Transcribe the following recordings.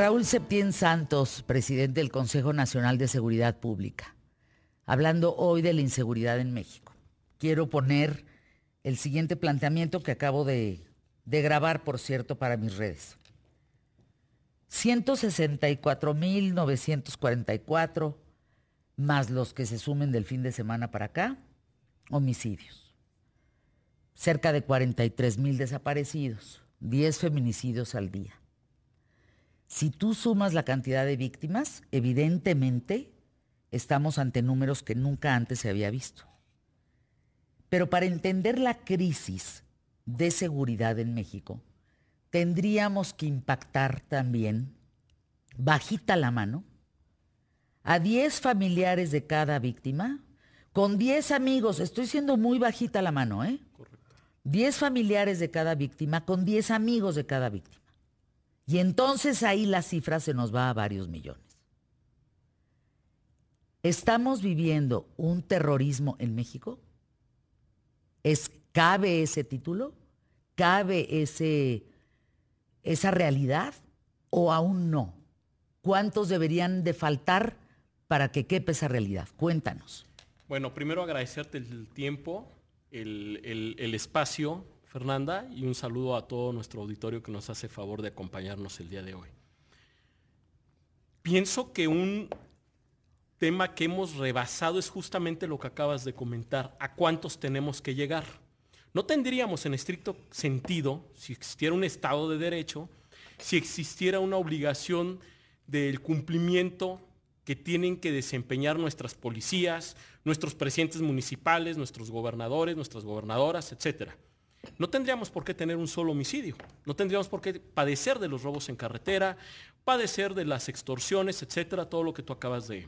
Raúl Septién Santos, presidente del Consejo Nacional de Seguridad Pública, hablando hoy de la inseguridad en México. Quiero poner el siguiente planteamiento que acabo de, de grabar, por cierto, para mis redes. 164.944 más los que se sumen del fin de semana para acá, homicidios. Cerca de 43.000 desaparecidos, 10 feminicidios al día. Si tú sumas la cantidad de víctimas, evidentemente estamos ante números que nunca antes se había visto. Pero para entender la crisis de seguridad en México, tendríamos que impactar también, bajita la mano, a 10 familiares de cada víctima, con 10 amigos, estoy siendo muy bajita la mano, ¿eh? Correcto. 10 familiares de cada víctima, con 10 amigos de cada víctima. Y entonces ahí la cifra se nos va a varios millones. ¿Estamos viviendo un terrorismo en México? ¿Es, ¿Cabe ese título? ¿Cabe ese, esa realidad? ¿O aún no? ¿Cuántos deberían de faltar para que quepe esa realidad? Cuéntanos. Bueno, primero agradecerte el tiempo, el, el espacio, Fernanda, y un saludo a todo nuestro auditorio que nos hace favor de acompañarnos el día de hoy. Pienso que un tema que hemos rebasado es justamente lo que acabas de comentar, a cuántos tenemos que llegar. No tendríamos en estricto sentido, si existiera un Estado de Derecho, si existiera una obligación del cumplimiento que tienen que desempeñar nuestras policías, nuestros presidentes municipales, nuestros gobernadores, nuestras gobernadoras, etcétera. No tendríamos por qué tener un solo homicidio, no tendríamos por qué padecer de los robos en carretera, padecer de las extorsiones, etcétera, todo lo que tú acabas de,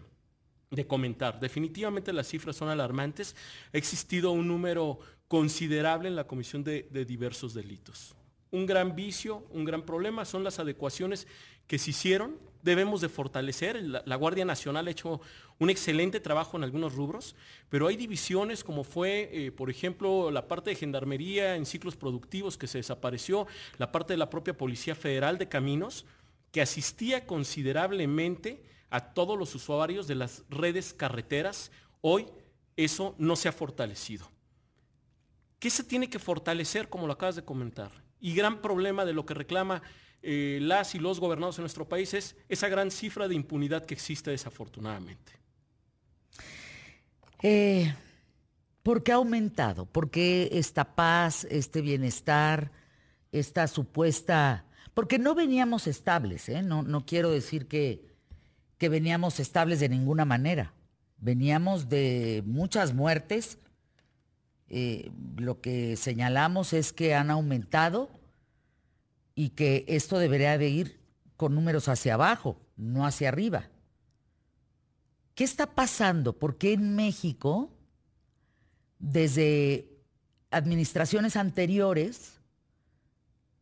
comentar. Definitivamente las cifras son alarmantes. Ha existido un número considerable en la comisión de diversos delitos un gran vicio, un gran problema, son las adecuaciones que se hicieron. Debemos de fortalecer. La, Guardia Nacional ha hecho un excelente trabajo en algunos rubros, pero hay divisiones como fue, eh, por ejemplo, la parte de gendarmería en ciclos productivos que se desapareció, la parte de la propia Policía Federal de Caminos, que asistía considerablemente a todos los usuarios de las redes carreteras. Hoy eso no se ha fortalecido. ¿Qué se tiene que fortalecer, como lo acabas de comentar? Y gran problema de lo que reclama eh, las y los gobernados en nuestro país es esa gran cifra de impunidad que existe desafortunadamente. Eh, ¿Por qué ha aumentado? ¿Por qué esta paz, este bienestar, esta supuesta... Porque no veníamos estables, ¿eh? no, no quiero decir que, que veníamos estables de ninguna manera. Veníamos de muchas muertes, eh, lo que señalamos es que han aumentado y que esto debería de ir con números hacia abajo, no hacia arriba. ¿Qué está pasando? ¿Por qué en México, desde administraciones anteriores,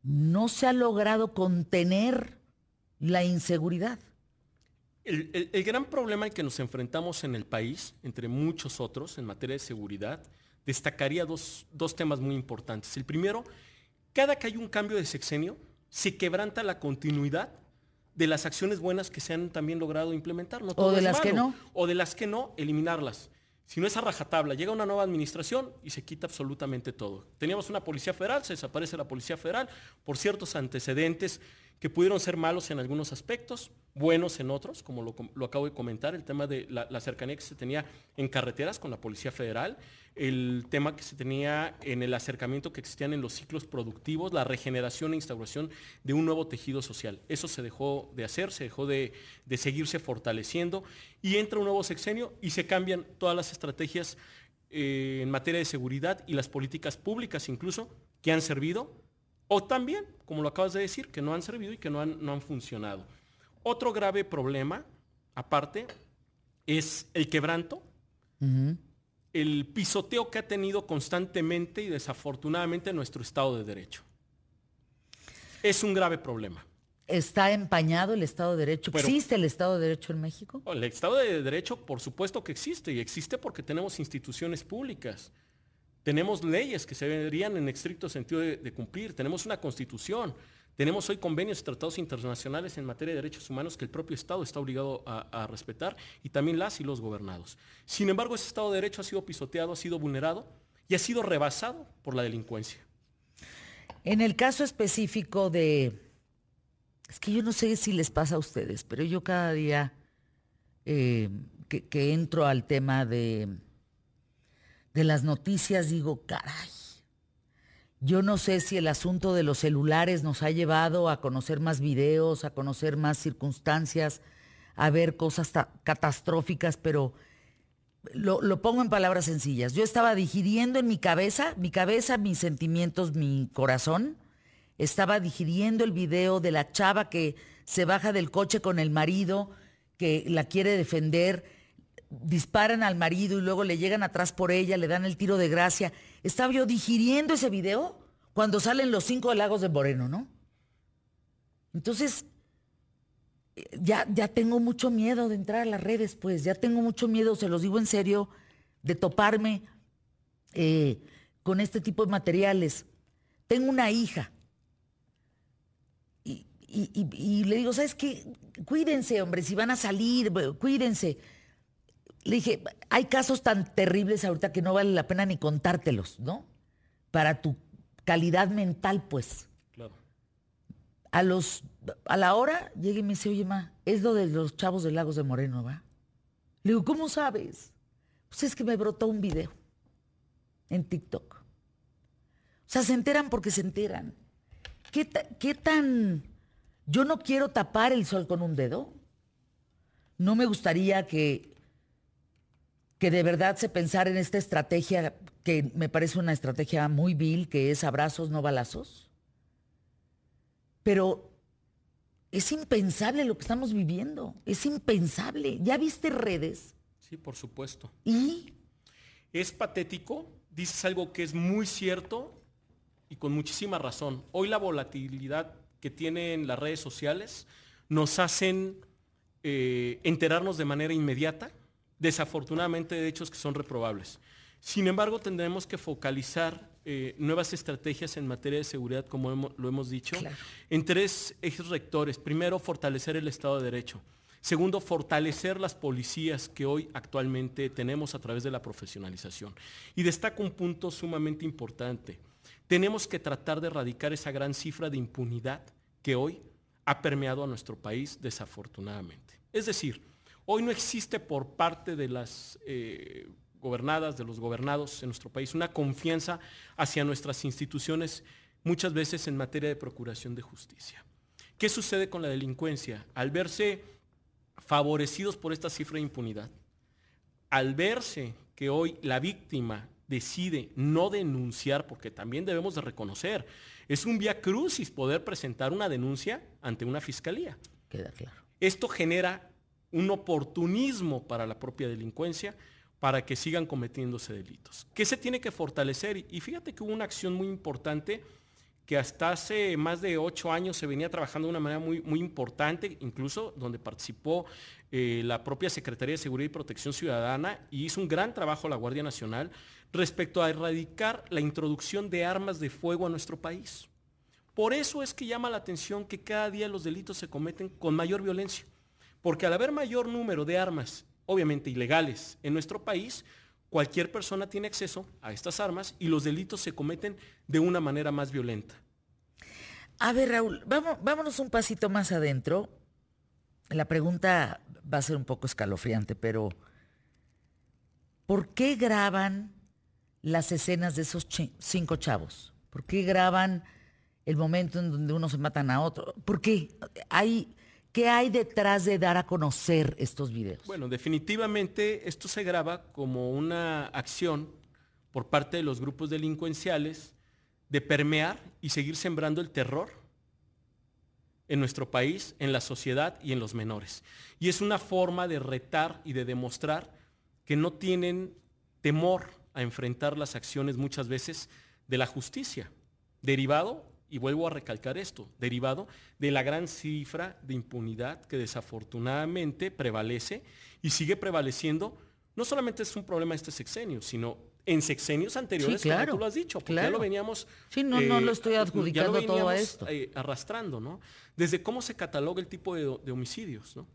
no se ha logrado contener la inseguridad? El, el, gran problema al que nos enfrentamos en el país, entre muchos otros, en materia de seguridad, destacaría dos, temas muy importantes. El primero, cada que hay un cambio de sexenio, se quebranta la continuidad de las acciones buenas que se han también logrado implementar. No o de las que no. O de las que no, eliminarlas. Si no es a rajatabla, llega una nueva administración y se quita absolutamente todo. Teníamos una policía federal, se desaparece la policía federal por ciertos antecedentes que pudieron ser malos en algunos aspectos, buenos en otros, como lo, acabo de comentar, el tema de la, cercanía que se tenía en carreteras con la Policía Federal, el tema que se tenía en el acercamiento que existían en los ciclos productivos, la regeneración e instauración de un nuevo tejido social. Eso se dejó de hacer, se dejó de, seguirse fortaleciendo y entra un nuevo sexenio y se cambian todas las estrategias eh, en materia de seguridad y las políticas públicas incluso que han servido o también, como lo acabas de decir, que no han servido y que no han, no han funcionado. Otro grave problema, aparte, es el quebranto, el pisoteo que ha tenido constantemente y desafortunadamente nuestro Estado de Derecho. Es un grave problema. ¿Está empañado el Estado de Derecho? ¿Existe el Estado de Derecho en México? El Estado de Derecho, por supuesto que existe, y existe porque tenemos instituciones públicas. Tenemos leyes que se deberían en estricto sentido de, cumplir, tenemos una constitución, Tenemos hoy convenios y tratados internacionales en materia de derechos humanos que el propio Estado está obligado a, respetar y también las y los gobernados. Sin embargo, ese Estado de Derecho ha sido pisoteado, ha sido vulnerado y ha sido rebasado por la delincuencia. En el caso específico de, es que yo no sé si les pasa a ustedes, pero yo cada día eh, que, entro al tema de, de las noticias digo, caray, yo no sé si el asunto de los celulares nos ha llevado a conocer más videos, a conocer más circunstancias, a ver cosas catastróficas, pero lo, pongo en palabras sencillas. Yo estaba digiriendo en mi cabeza, mi cabeza, mis sentimientos, mi corazón, estaba digiriendo el video de la chava que se baja del coche con el marido, que la quiere defender, disparan al marido y luego le llegan atrás por ella, le dan el tiro de gracia. Estaba yo digiriendo ese video cuando salen los cinco lagos de Moreno, ¿no? Entonces, ya, ya tengo mucho miedo de entrar a las redes, pues, ya tengo mucho miedo, se los digo en serio, de toparme eh, con este tipo de materiales. Tengo una hija y, y, le digo, ¿sabes qué? Cuídense, hombre, si van a salir, cuídense. Le dije, hay casos tan terribles ahorita que no vale la pena ni contártelos, ¿no? Para tu calidad mental, pues. Claro. A los a la hora llega y me dice, oye, ma, es lo de los chavos de Lagos de Moreno, ¿va? Le digo, ¿cómo sabes? Pues es que me brotó un video en TikTok. O sea, se enteran porque se enteran. ¿Qué, qué tan... Yo no quiero tapar el sol con un dedo. No me gustaría que, que de verdad se pensara en esta estrategia que me parece una estrategia muy vil, que es abrazos, no balazos. Pero es impensable lo que estamos viviendo. Es impensable. ¿Ya viste redes? Sí, por supuesto. ¿Y? Es patético. Dices algo que es muy cierto y con muchísima razón. Hoy la volatilidad que tienen las redes sociales nos hacen eh, enterarnos de manera inmediata, desafortunadamente, de hechos que son reprobables. Sin embargo, tendremos que focalizar eh, nuevas estrategias en materia de seguridad, como lo hemos dicho, en tres ejes rectores. Primero, fortalecer el Estado de Derecho. Segundo, fortalecer las policías que hoy actualmente tenemos a través de la profesionalización. Y destaco un punto sumamente importante. Tenemos que tratar de erradicar esa gran cifra de impunidad que hoy ha permeado a nuestro país desafortunadamente. Es decir, hoy no existe por parte de las eh, gobernadas, de los gobernados en nuestro país, una confianza hacia nuestras instituciones, muchas veces en materia de procuración de justicia. ¿Qué sucede con la delincuencia? Al verse favorecidos por esta cifra de impunidad, al verse que hoy la víctima decide no denunciar, porque también debemos de reconocer, es un vía crucis poder presentar una denuncia ante una fiscalía. Queda claro. Esto genera un oportunismo para la propia delincuencia, para que sigan cometiéndose delitos. ¿Qué se tiene que fortalecer? Y fíjate que hubo una acción muy importante que hasta hace más de ocho años se venía trabajando de una manera muy, muy importante, incluso donde participó eh, la propia Secretaría de Seguridad y Protección Ciudadana y hizo un gran trabajo la Guardia Nacional respecto a erradicar la introducción de armas de fuego a nuestro país. Por eso es que llama la atención que cada día los delitos se cometen con mayor violencia, porque al haber mayor número de armas obviamente ilegales en nuestro país, cualquier persona tiene acceso a estas armas y los delitos se cometen de una manera más violenta. A ver, Raúl, vamos, vámonos un pasito más adentro. La pregunta va a ser un poco escalofriante, pero ¿por qué graban las escenas de esos cinco chavos? ¿Por qué graban el momento en donde uno se matan a otro? ¿Por qué? Hay ¿Qué hay detrás de dar a conocer estos videos? Bueno, definitivamente esto se graba como una acción por parte de los grupos delincuenciales de permear y seguir sembrando el terror en nuestro país, en la sociedad y en los menores. Y es una forma de retar y de demostrar que no tienen temor a enfrentar las acciones muchas veces de la justicia, derivado y vuelvo a recalcar esto, derivado de la gran cifra de impunidad que desafortunadamente prevalece y sigue prevaleciendo. No solamente es un problema de este sexenio, sino en sexenios anteriores, Sí, claro, como tú lo has dicho, porque ya claro. lo veníamos... Sí, no, no lo estoy ya lo adjudicando todo a esto. eh, arrastrando, ¿no? Desde cómo se cataloga el tipo de, de homicidios, ¿no?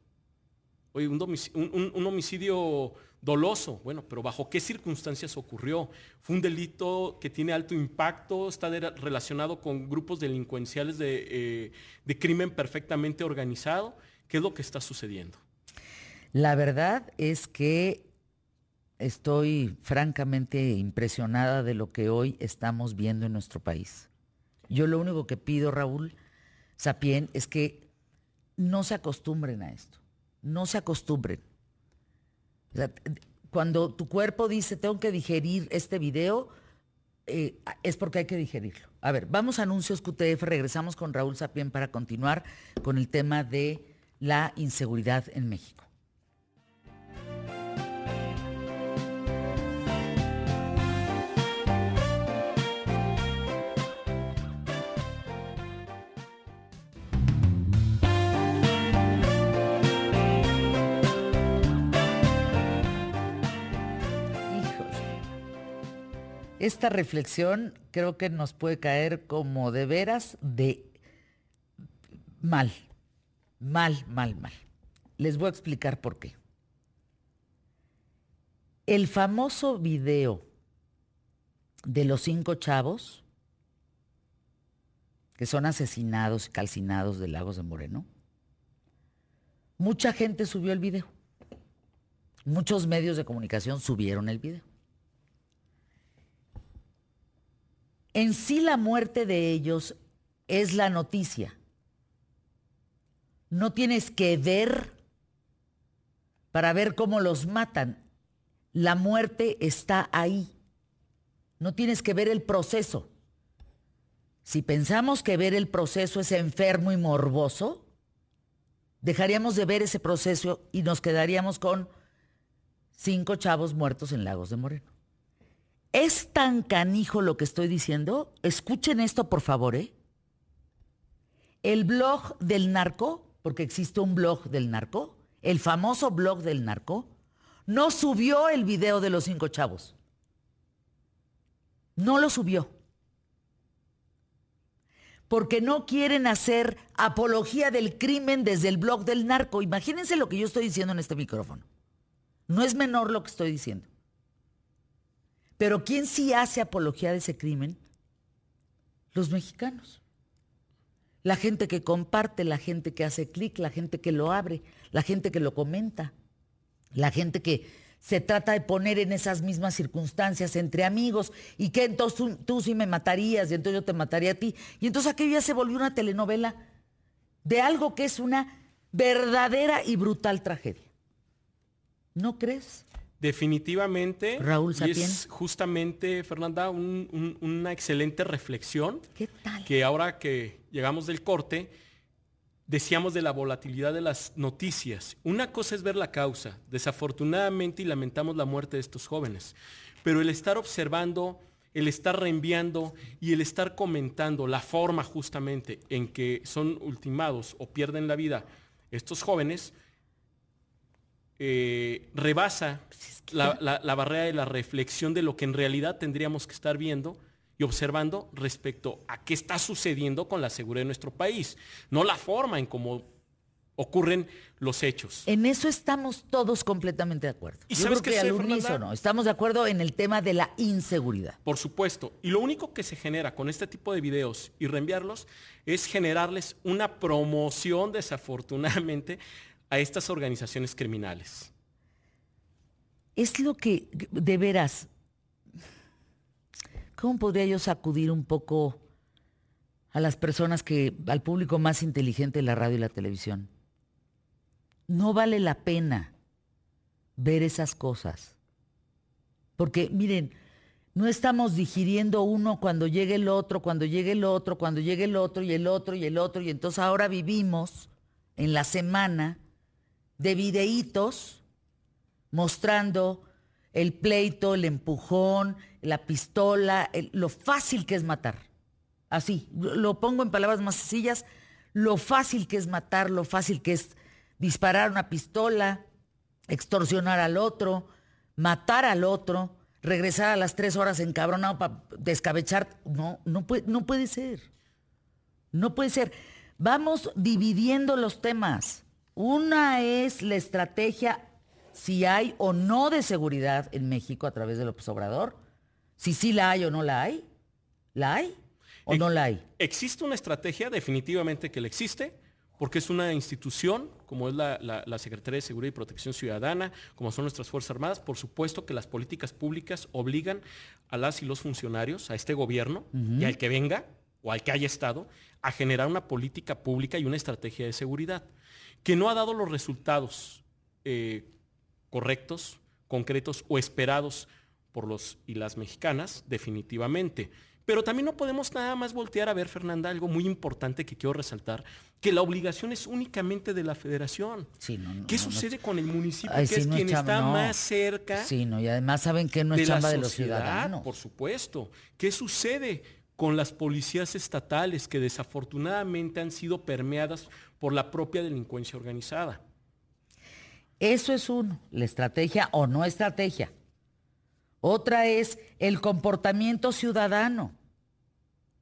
Oye, un homicidio doloso, bueno, pero ¿bajo qué circunstancias ocurrió? ¿Fue un delito que tiene alto impacto? ¿Está relacionado con grupos delincuenciales de, eh, de crimen perfectamente organizado? ¿Qué es lo que está sucediendo? La verdad es que estoy francamente impresionada de lo que hoy estamos viendo en nuestro país. Yo lo único que pido, Raúl Sapien, es que no se acostumbren a esto. No se acostumbren. Sea, cuando tu cuerpo dice, tengo que digerir este video, eh, es porque hay que digerirlo. A ver, vamos a anuncios QTF, regresamos con Raúl Sapien para continuar con el tema de la inseguridad en México. Esta reflexión creo que nos puede caer como de veras de mal, mal, mal, mal. Les voy a explicar por qué. El famoso video de los cinco chavos que son asesinados y calcinados de Lagos de Moreno, mucha gente subió el video. Muchos medios de comunicación subieron el video. En sí la muerte de ellos es la noticia. No tienes que ver para ver cómo los matan. La muerte está ahí. No tienes que ver el proceso. Si pensamos que ver el proceso es enfermo y morboso, dejaríamos de ver ese proceso y nos quedaríamos con cinco chavos muertos en Lagos de Moreno. Es tan canijo lo que estoy diciendo. Escuchen esto, por favor, ¿eh? El blog del narco, porque existe un blog del narco, el famoso blog del narco, no subió el video de los cinco chavos. No lo subió. Porque no quieren hacer apología del crimen desde el blog del narco. Imagínense lo que yo estoy diciendo en este micrófono. No es menor lo que estoy diciendo. Pero ¿quién sí hace apología de ese crimen? Los mexicanos. La gente que comparte, la gente que hace clic, la gente que lo abre, la gente que lo comenta, la gente que se trata de poner en esas mismas circunstancias entre amigos y que entonces tú, sí me matarías y entonces yo te mataría a ti. Y entonces aquello ya se volvió una telenovela de algo que es una verdadera y brutal tragedia. ¿No crees? Definitivamente. Raúl y es justamente, Fernanda, un- un- una excelente reflexión ¿Qué tal? que ahora que llegamos del corte, decíamos de la volatilidad de las noticias. Una cosa es ver la causa, desafortunadamente, y lamentamos la muerte de estos jóvenes, pero el estar observando, el estar reenviando y el estar comentando la forma justamente en que son ultimados o pierden la vida estos jóvenes, eh, rebasa la, la- la barrera de la reflexión de lo que en realidad tendríamos que estar viendo y observando respecto a qué está sucediendo con la seguridad de nuestro país, no la forma en cómo ocurren los hechos. En eso estamos todos completamente de acuerdo. ¿Y Yo sabes creo qué que sé, al unísono estamos de acuerdo en el tema de la inseguridad. Por supuesto. Y lo único que se genera con este tipo de videos y reenviarlos es generarles una promoción, desafortunadamente, a estas organizaciones criminales. Es lo que, de veras, ¿cómo podría yo sacudir un poco a las personas que, al público más inteligente de la radio y la televisión? No vale la pena ver esas cosas. Porque, miren, no estamos digiriendo uno cuando llegue el otro, cuando llegue el otro, cuando llegue el otro y el otro y el otro. Y entonces ahora vivimos en la semana de videitos mostrando el pleito, el empujón, la pistola, lo fácil que es matar. Así, lo lo pongo en palabras más sencillas, lo fácil que es matar, lo fácil que es disparar una pistola, extorsionar al otro, matar al otro, regresar a las tres horas encabronado para descabechar. No, no puede, no puede ser. No puede ser. Vamos dividiendo los temas. Una es la estrategia, si hay o no de seguridad en México a través de López Obrador. Si sí la hay o no la hay. ¿La hay o no la hay? Existe una estrategia, definitivamente que la existe, porque es una institución, como es la, Secretaría de Seguridad y Protección Ciudadana, como son nuestras Fuerzas Armadas, por supuesto que las políticas públicas obligan a las y los funcionarios, a este gobierno y al que venga o al que haya estado, a generar una política pública y una estrategia de seguridad, que no ha dado los resultados eh, correctos, concretos o esperados por los y las mexicanas, definitivamente. Pero también no podemos nada más voltear a ver, Fernanda, algo muy importante que quiero resaltar, que la obligación es únicamente de la federación. ¿Qué sucede con el municipio, que es quien está más cerca? Sí, no, y además saben que no es chamba de los ciudadanos. Por supuesto. ¿Qué sucede con las policías estatales que desafortunadamente han sido permeadas por la propia delincuencia organizada? Eso es uno, la estrategia o no estrategia. Otra es el comportamiento ciudadano.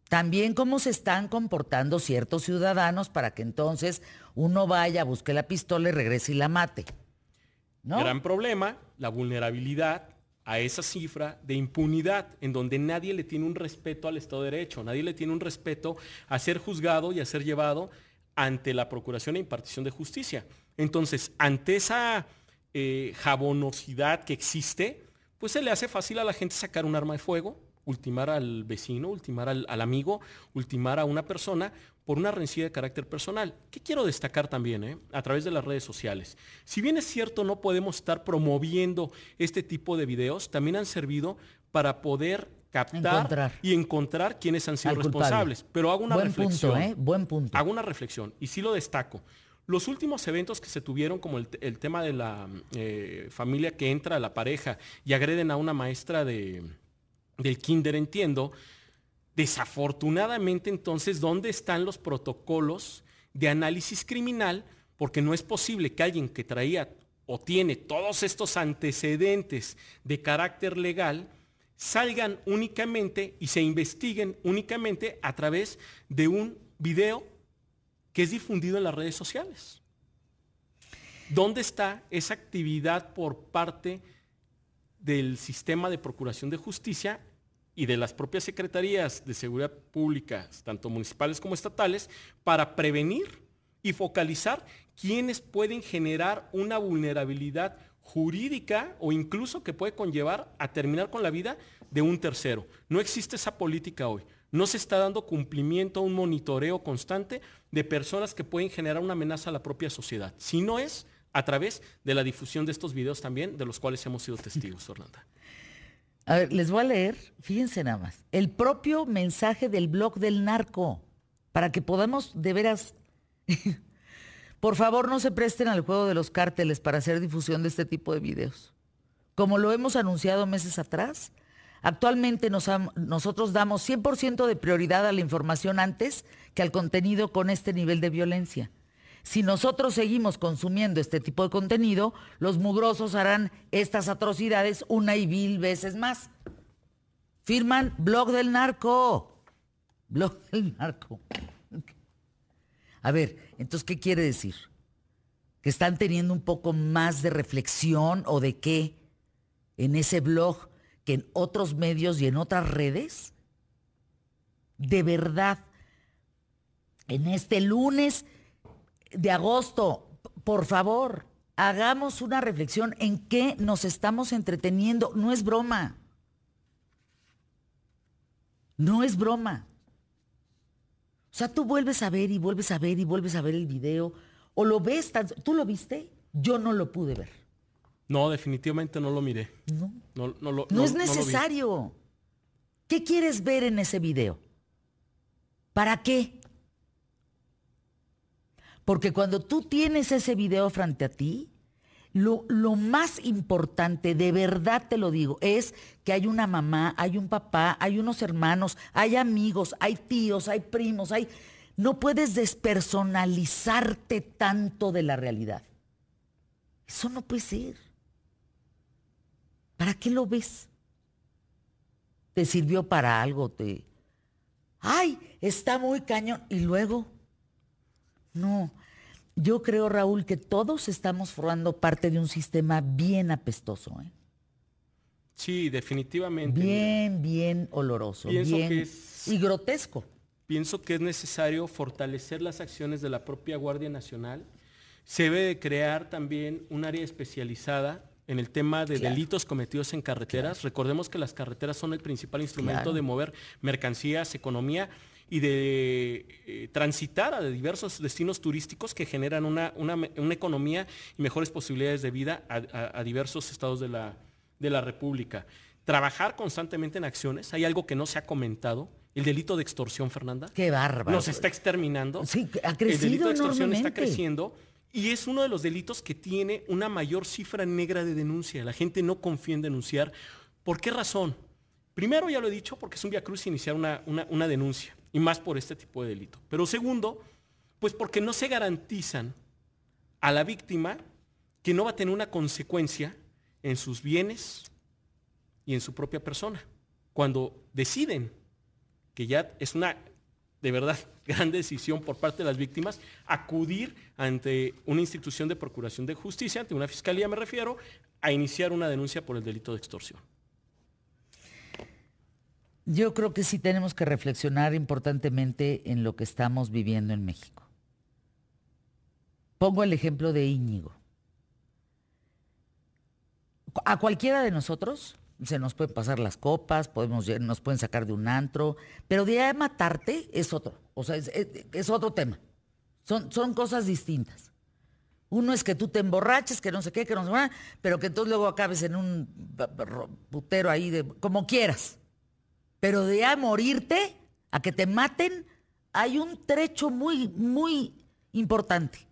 También cómo se están comportando ciertos ciudadanos para que entonces uno vaya, busque la pistola y regrese y la mate. Gran problema, la vulnerabilidad a esa cifra de impunidad, en donde nadie le tiene un respeto al Estado de Derecho, nadie le tiene un respeto a ser juzgado y a ser llevado ante la Procuración e Impartición de Justicia. Entonces, ante esa eh, jabonosidad que existe, pues se le hace fácil a la gente sacar un arma de fuego, ultimar al vecino, ultimar al, amigo, ultimar a una persona por una rencilla de carácter personal. ¿Qué quiero destacar también eh? a través de las redes sociales? Si bien es cierto no podemos estar promoviendo este tipo de videos, también han servido para poder captar y encontrar quiénes han sido responsables. Pero hago una reflexión. Punto, ¿eh? Buen punto. Hago una reflexión y sí lo destaco. Los últimos eventos que se tuvieron, como el, tema de la eh, familia que entra a la pareja y agreden a una maestra de, del kinder, entiendo, desafortunadamente entonces, ¿dónde están los protocolos de análisis criminal? Porque no es posible que alguien que traía o tiene todos estos antecedentes de carácter legal, salgan únicamente y se investiguen únicamente a través de un video que es difundido en las redes sociales. ¿Dónde está esa actividad por parte del sistema de procuración de justicia y de las propias secretarías de seguridad pública, tanto municipales como estatales, para prevenir y focalizar quienes pueden generar una vulnerabilidad jurídica o incluso que puede conllevar a terminar con la vida de un tercero. No existe esa política hoy. No se está dando cumplimiento a un monitoreo constante de personas que pueden generar una amenaza a la propia sociedad. Si no es a través de la difusión de estos videos también, de los cuales hemos sido testigos, Orlando. A ver, les voy a leer, fíjense nada más, el propio mensaje del blog del narco, para que podamos de veras... Por favor, no se presten al juego de los cárteles para hacer difusión de este tipo de videos. Como lo hemos anunciado meses atrás, Actualmente nosotros damos 100% de prioridad a la información antes que al contenido con este nivel de violencia. Si nosotros seguimos consumiendo este tipo de contenido, los mugrosos harán estas atrocidades una y mil veces más. Firman blog del narco. Blog del narco. A ver, entonces, ¿qué quiere decir? ¿Que están teniendo un poco más de reflexión o de qué en ese blog que en otros medios y en otras redes? De verdad, en este lunes de agosto, por favor, hagamos una reflexión en qué nos estamos entreteniendo. No es broma. No es broma. O sea, tú vuelves a ver y vuelves a ver y vuelves a ver el video. O lo ves, ¿tú lo viste? Yo no lo pude ver. No, definitivamente no lo miré. No. No, es necesario. ¿Qué quieres ver en ese video? ¿Para qué? Porque cuando tú tienes ese video frente a ti, lo, lo, más importante, de verdad te lo digo, es que hay una mamá, hay un papá, hay unos hermanos, hay amigos, hay tíos, hay primos, hay... No puedes despersonalizarte tanto de la realidad. Eso no puede ser. ¿Para qué lo ves? te sirvió para algo, te... ¡Ay! Está muy cañón. Y luego, no. Yo creo, Raúl, que todos estamos formando parte de un sistema bien apestoso. ¿eh? Sí, definitivamente. Bien, bien oloroso. bien, y grotesco. Pienso que es necesario fortalecer las acciones de la propia Guardia Nacional. Se debe de crear también un área especializada en el tema de delitos cometidos en carreteras. Recordemos que las carreteras son el principal instrumento de mover mercancías, economía y de eh, transitar a diversos destinos turísticos que generan una, economía y mejores posibilidades de vida a, diversos estados de la, de la República. Trabajar constantemente en acciones. Hay algo que no se ha comentado. El delito de extorsión, Fernanda. Qué bárbaro. Nos está exterminando. Sí, ha crecido. El delito de extorsión está creciendo y es uno de los delitos que tiene una mayor cifra negra de denuncia. La gente no confía en denunciar. ¿Por qué razón? Primero, ya lo he dicho, porque es un via cruz iniciar una, una denuncia, y más por este tipo de delito. Pero segundo, pues porque no se garantizan a la víctima que no va a tener una consecuencia en sus bienes y en su propia persona. Cuando deciden que ya es una de verdad gran decisión por parte de las víctimas acudir ante una institución de procuración de justicia, ante una fiscalía me refiero, a iniciar una denuncia por el delito de extorsión. Yo creo que sí tenemos que reflexionar importantemente en lo que estamos viviendo en México. Pongo el ejemplo de Íñigo. A cualquiera de nosotros se nos pueden pasar las copas, podemos, nos pueden sacar de un antro, pero de matarte es otro, o sea, es, otro tema. Son, son cosas distintas. Uno es que tú te emborraches, que no sé qué, que no sé qué, pero que entonces luego acabes en un putero ahí, de, como quieras. Pero de a morirte, a que te maten, hay un trecho muy, muy importante.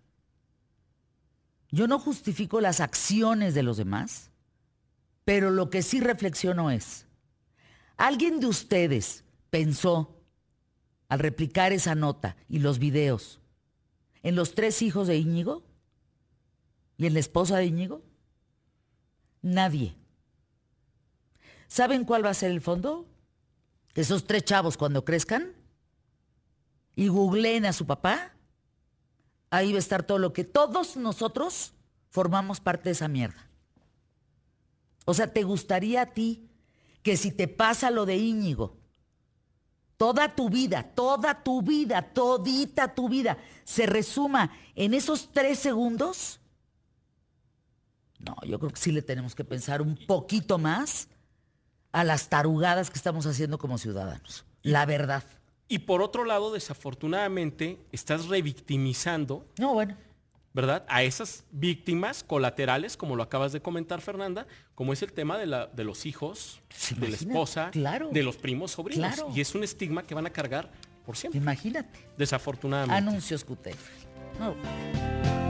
Yo no justifico las acciones de los demás, pero lo que sí reflexiono es, ¿alguien de ustedes pensó al replicar esa nota y los videos en los tres hijos de Íñigo? ¿Y en la esposa de Íñigo? Nadie. ¿Saben cuál va a ser el fondo? Esos tres chavos cuando crezcan y googleen a su papá, ahí va a estar todo lo que todos nosotros formamos parte de esa mierda. O sea, ¿te gustaría a ti que si te pasa lo de Íñigo, toda tu vida, toda tu vida, todita tu vida, se resuma en esos tres segundos? No, yo creo que sí le tenemos que pensar un poquito más a las tarugadas que estamos haciendo como ciudadanos. La verdad. Y por otro lado, desafortunadamente, estás revictimizando. No, bueno ¿verdad? A esas víctimas colaterales, como lo acabas de comentar, Fernanda, como es el tema de, la, de los hijos, de la esposa, de los primos sobrinos. Y es un estigma que van a cargar por siempre. Imagínate. Desafortunadamente. Anuncios. No.